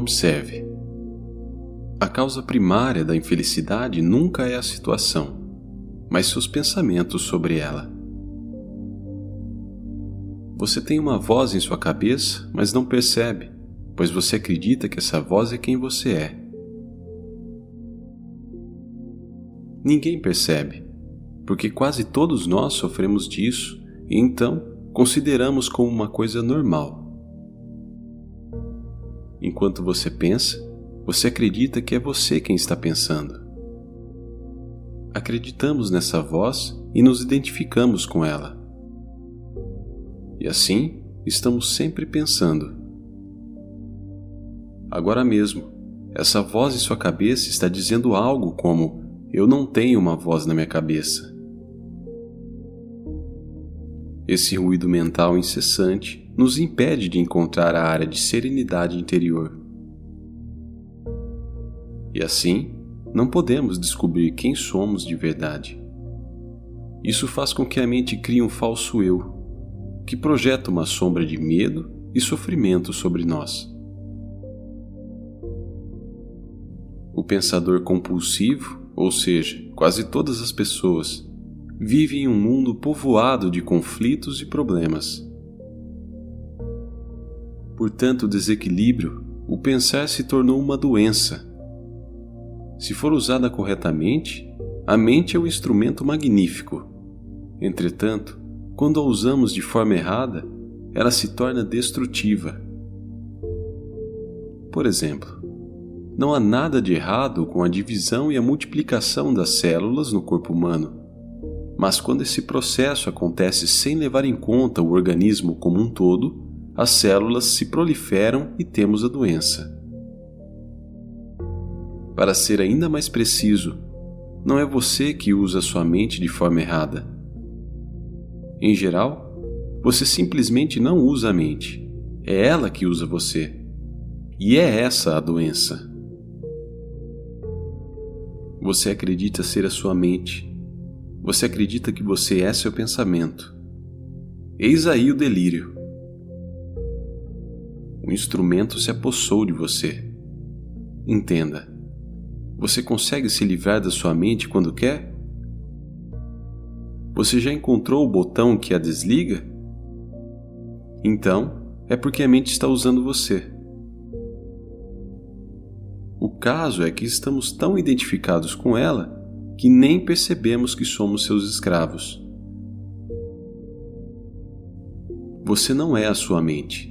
Observe. A causa primária da infelicidade nunca é a situação, mas seus pensamentos sobre ela. Você tem uma voz em sua cabeça, mas não percebe, pois você acredita que essa voz é quem você é. Ninguém percebe, porque quase todos nós sofremos disso e então consideramos como uma coisa normal. Enquanto você pensa, você acredita que é você quem está pensando. Acreditamos nessa voz e nos identificamos com ela. E assim, estamos sempre pensando. Agora mesmo, essa voz em sua cabeça está dizendo algo como: Eu não tenho uma voz na minha cabeça. Esse ruído mental incessante nos impede de encontrar a área de serenidade interior. E assim, não podemos descobrir quem somos de verdade. Isso faz com que a mente crie um falso eu, que projeta uma sombra de medo e sofrimento sobre nós. O pensador compulsivo, ou seja, quase todas as pessoas, vive em um mundo povoado de conflitos e problemas. Por tanto desequilíbrio, o pensar se tornou uma doença. Se for usada corretamente, a mente é um instrumento magnífico. Entretanto, quando a usamos de forma errada, ela se torna destrutiva. Por exemplo, não há nada de errado com a divisão e a multiplicação das células no corpo humano. Mas quando esse processo acontece sem levar em conta o organismo como um todo, as células se proliferam e temos a doença. Para ser ainda mais preciso, não é você que usa sua mente de forma errada. Em geral, você simplesmente não usa a mente, é ela que usa você. E é essa a doença. Você acredita ser a sua mente, você acredita que você é seu pensamento. Eis aí o delírio. O instrumento se apossou de você. Entenda. Você consegue se livrar da sua mente quando quer? Você já encontrou o botão que a desliga? Então, é porque a mente está usando você. O caso é que estamos tão identificados com ela que nem percebemos que somos seus escravos. Você não é a sua mente.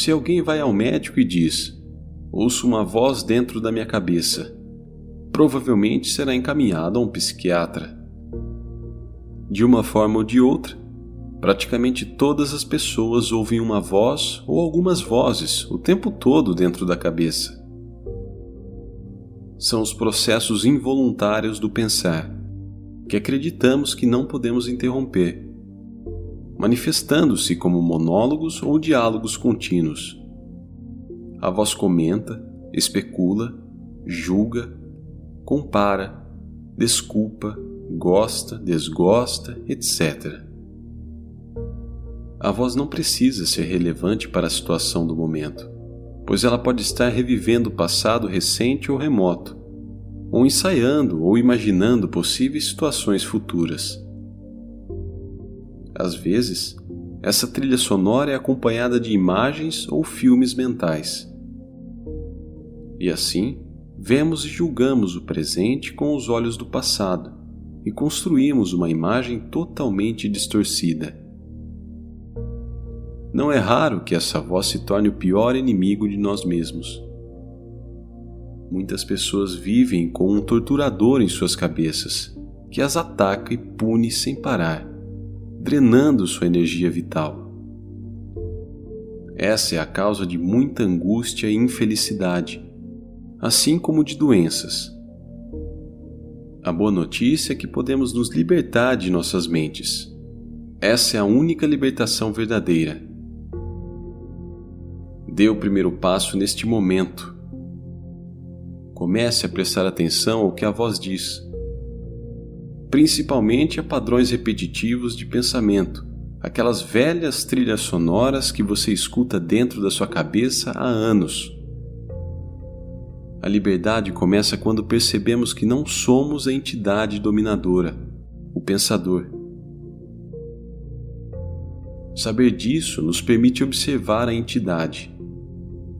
Se alguém vai ao médico e diz: Ouço uma voz dentro da minha cabeça, provavelmente será encaminhado a um psiquiatra. De uma forma ou de outra, Praticamente todas as pessoas ouvem uma voz ou algumas vozes o tempo todo dentro da cabeça. São os processos involuntários do pensar, que acreditamos que não podemos interromper, manifestando-se como monólogos ou diálogos contínuos. A voz comenta, especula, julga, compara, desculpa, gosta, desgosta, etc a voz não precisa ser relevante para a situação do momento, pois ela pode estar revivendo o passado recente ou remoto, ou ensaiando ou imaginando possíveis situações futuras. Às vezes, essa trilha sonora é acompanhada de imagens ou filmes mentais. E assim, vemos e julgamos o presente com os olhos do passado e construímos uma imagem totalmente distorcida. Não é raro que essa voz se torne o pior inimigo de nós mesmos. Muitas pessoas vivem com um torturador em suas cabeças, que as ataca e pune sem parar, drenando sua energia vital. Essa é a causa de muita angústia e infelicidade, assim como de doenças. A boa notícia é que podemos nos libertar de nossas mentes. Essa é a única libertação verdadeira Dê o primeiro passo neste momento. Comece a prestar atenção ao que a voz diz. Principalmente a padrões repetitivos de pensamento, aquelas velhas trilhas sonoras que você escuta dentro da sua cabeça há anos. A liberdade começa quando percebemos que não somos a entidade dominadora, o pensador. Saber disso nos permite observar a entidade.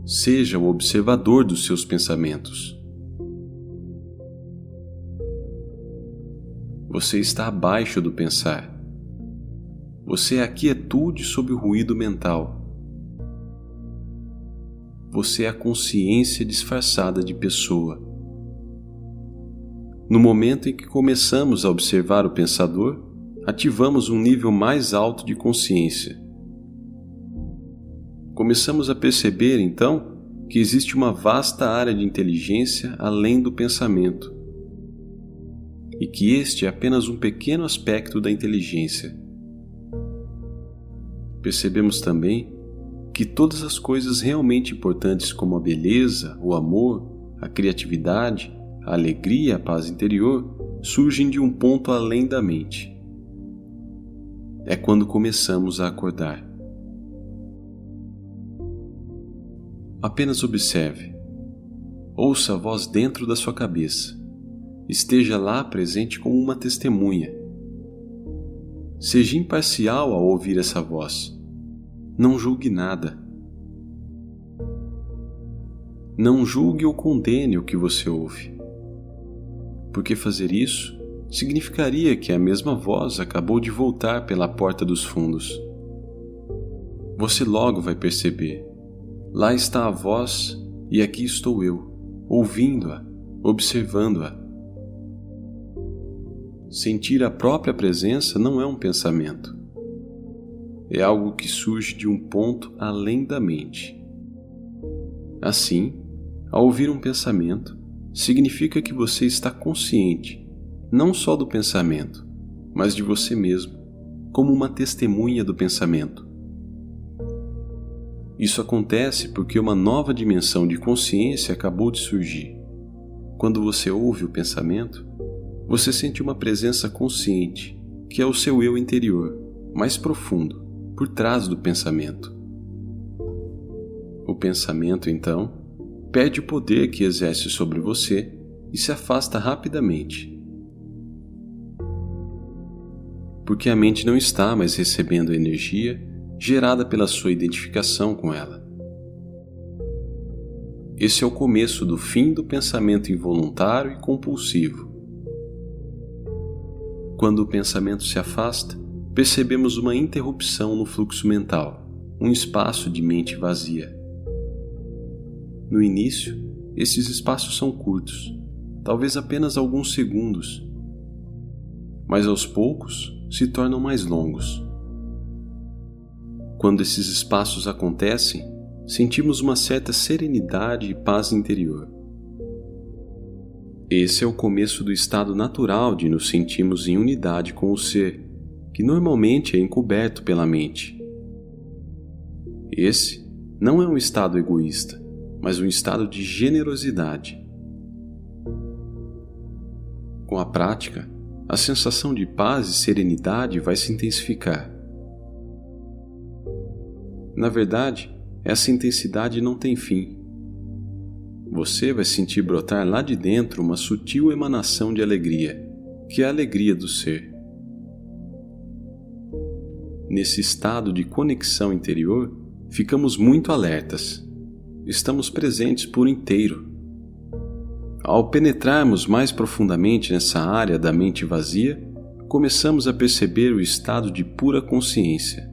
Seja o observador dos seus pensamentos. Você está abaixo do pensar. Você é a quietude sob o ruído mental. Você é a consciência disfarçada de pessoa. No momento em que começamos a observar o pensador, ativamos um nível mais alto de consciência. Começamos a perceber, então, que existe uma vasta área de inteligência além do pensamento e que este é apenas um pequeno aspecto da inteligência. Percebemos também que todas as coisas realmente importantes, como a beleza, o amor, a criatividade, a alegria, a paz interior, surgem de um ponto além da mente. É quando começamos a acordar. Apenas observe. Ouça a voz dentro da sua cabeça esteja lá presente como uma testemunha. Seja imparcial ao ouvir essa voz. Não julgue nada. Não julgue ou condene o que você ouve. Porque fazer isso significaria que a mesma voz acabou de voltar pela porta dos fundos. Você logo vai perceber: lá está a voz e aqui estou eu, ouvindo-a, observando-a. Sentir a própria presença não é um pensamento. É algo que surge de um ponto além da mente. Assim, ao ouvir um pensamento, significa que você está consciente não só do pensamento, mas de você mesmo, como uma testemunha do pensamento. Isso acontece porque uma nova dimensão de consciência acabou de surgir. Quando você ouve o pensamento, você sente uma presença consciente, que é o seu eu interior, mais profundo, por trás do pensamento. O pensamento, então, perde o poder que exerce sobre você e se afasta rapidamente. Porque a mente não está mais recebendo a energia gerada pela sua identificação com ela. Esse é o começo do fim do pensamento involuntário e compulsivo quando o pensamento se afasta, percebemos uma interrupção no fluxo mental, um espaço de mente vazia. No início, esses espaços são curtos, talvez apenas alguns segundos, mas aos poucos se tornam mais longos. Quando esses espaços acontecem, sentimos uma certa serenidade e paz interior. Esse é o começo do estado natural de nos sentirmos em unidade com o ser, que normalmente é encoberto pela mente. Esse não é um estado egoísta, mas um estado de generosidade. Com a prática, a sensação de paz e serenidade vai se intensificar. Na verdade, essa intensidade não tem fim você vai sentir brotar lá de dentro uma sutil emanação de alegria, que é a alegria do ser. Nesse estado de conexão interior, ficamos muito alertas. Estamos presentes por inteiro. Ao penetrarmos mais profundamente nessa área da mente vazia, começamos a perceber o estado de pura consciência.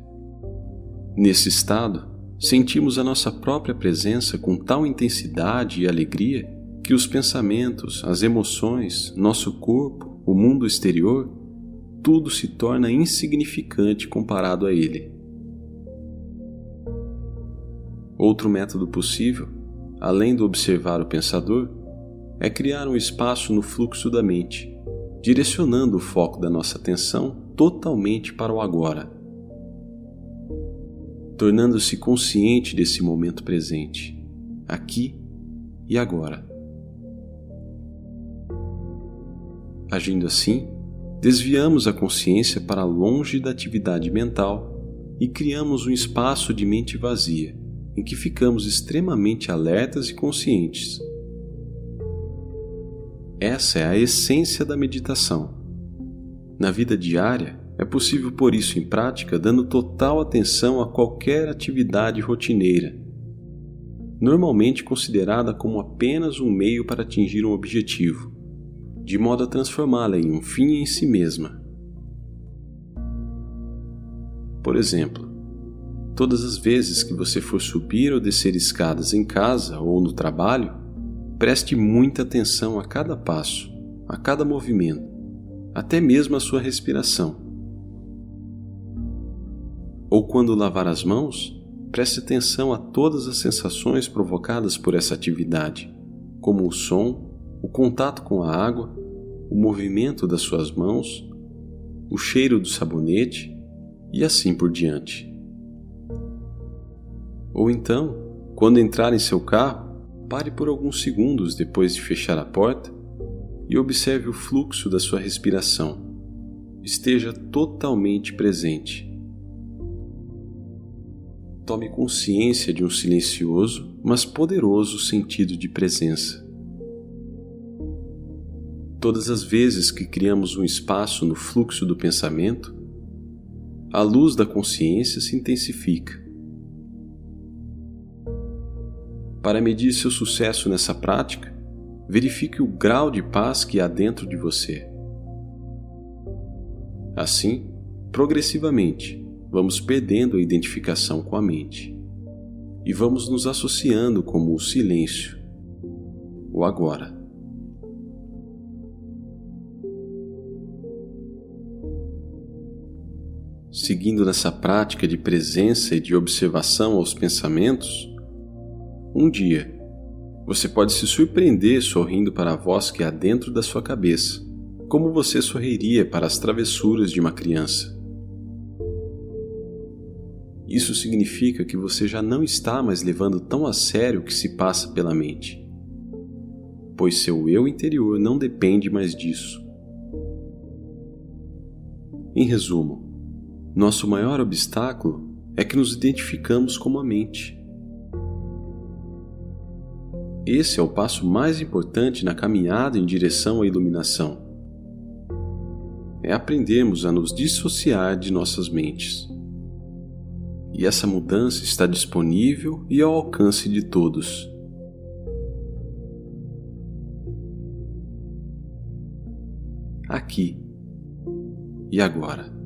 Nesse estado, sentimos a nossa própria presença com tal intensidade e alegria que os pensamentos, as emoções, nosso corpo, o mundo exterior, tudo se torna insignificante comparado a ele. Outro método possível, além do observar o pensador, é criar um espaço no fluxo da mente, direcionando o foco da nossa atenção totalmente para o agora tornando-se consciente desse momento presente, aqui e agora. Agindo assim, desviamos a consciência para longe da atividade mental e criamos um espaço de mente vazia, em que ficamos extremamente alertas e conscientes. Essa é a essência da meditação. Na vida diária, é possível pôr isso em prática dando total atenção a qualquer atividade rotineira, normalmente considerada como apenas um meio para atingir um objetivo, de modo a transformá-la em um fim em si mesma. Por exemplo, todas as vezes que você for subir ou descer escadas em casa ou no trabalho, preste muita atenção a cada passo, a cada movimento, até mesmo a sua respiração. Ou quando lavar as mãos, preste atenção a todas as sensações provocadas por essa atividade, como o som, o contato com a água, o movimento das suas mãos, o cheiro do sabonete e assim por diante. Ou então, quando entrar em seu carro, pare por alguns segundos depois de fechar a porta e observe o fluxo da sua respiração. Esteja totalmente presente. Tome consciência de um silencioso, mas poderoso sentido de presença. Todas as vezes que criamos um espaço no fluxo do pensamento, a luz da consciência se intensifica. Para medir seu sucesso nessa prática, verifique o grau de paz que há dentro de você. Assim, progressivamente, vamos perdendo a identificação com a mente e vamos nos associando como o silêncio, o agora. seguindo nessa prática de presença e de observação aos pensamentos, um dia você pode se surpreender sorrindo para a voz que há dentro da sua cabeça, como você sorriria para as travessuras de uma criança. Isso significa que você já não está mais levando tão a sério o que se passa pela mente, pois seu eu interior não depende mais disso. Em resumo, nosso maior obstáculo é que nos identificamos como a mente. Esse é o passo mais importante na caminhada em direção à iluminação. É aprendermos a nos dissociar de nossas mentes. E essa mudança está disponível e ao alcance de todos. Aqui e agora.